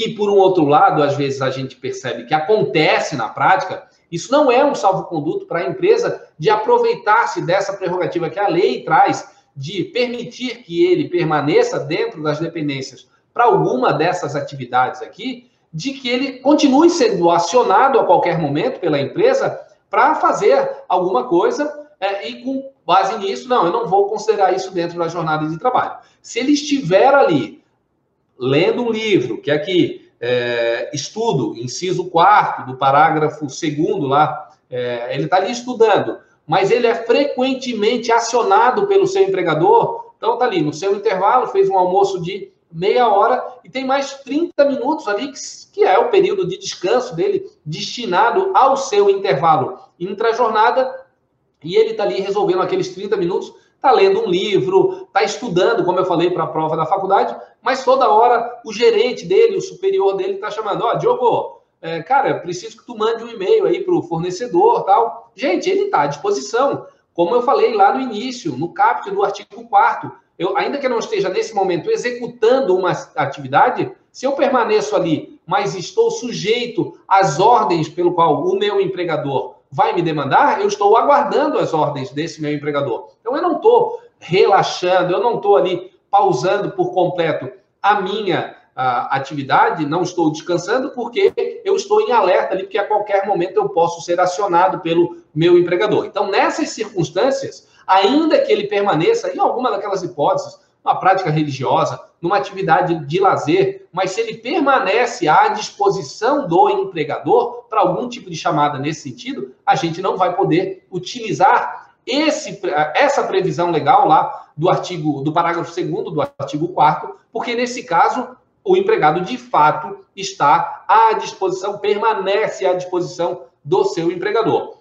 que, por um outro lado, às vezes a gente percebe que acontece na prática, isso não é um salvo-conduto para a empresa de aproveitar-se dessa prerrogativa que a lei traz de permitir que ele permaneça dentro das dependências para alguma dessas atividades aqui, de que ele continue sendo acionado a qualquer momento pela empresa para fazer alguma coisa é, e com base nisso, não, eu não vou considerar isso dentro da jornada de trabalho. Se ele estiver ali lendo um livro, que aqui é, estudo, inciso 4 do parágrafo 2 lá, é, ele está ali estudando, mas ele é frequentemente acionado pelo seu empregador, então está ali no seu intervalo, fez um almoço de meia hora e tem mais 30 minutos ali, que, que é o período de descanso dele, destinado ao seu intervalo intra-jornada, e ele está ali resolvendo aqueles 30 minutos está lendo um livro, está estudando, como eu falei, para a prova da faculdade, mas toda hora o gerente dele, o superior dele, está chamando, ó, oh, Diogo, é, cara, preciso que tu mande um e-mail aí para o fornecedor tal. Gente, ele está à disposição. Como eu falei lá no início, no caput do artigo 4 eu, ainda que eu não esteja nesse momento executando uma atividade, se eu permaneço ali, mas estou sujeito às ordens pelo qual o meu empregador vai me demandar, eu estou aguardando as ordens desse meu empregador. Então eu não estou relaxando, eu não estou ali pausando por completo a minha a, atividade, não estou descansando porque eu estou em alerta ali, porque a qualquer momento eu posso ser acionado pelo meu empregador. Então, nessas circunstâncias, ainda que ele permaneça em alguma daquelas hipóteses, uma prática religiosa, numa atividade de lazer, mas se ele permanece à disposição do empregador para algum tipo de chamada nesse sentido, a gente não vai poder utilizar esse, essa previsão legal lá do artigo do parágrafo 2 do artigo 4 porque nesse caso o empregado de fato está à disposição, permanece à disposição do seu empregador.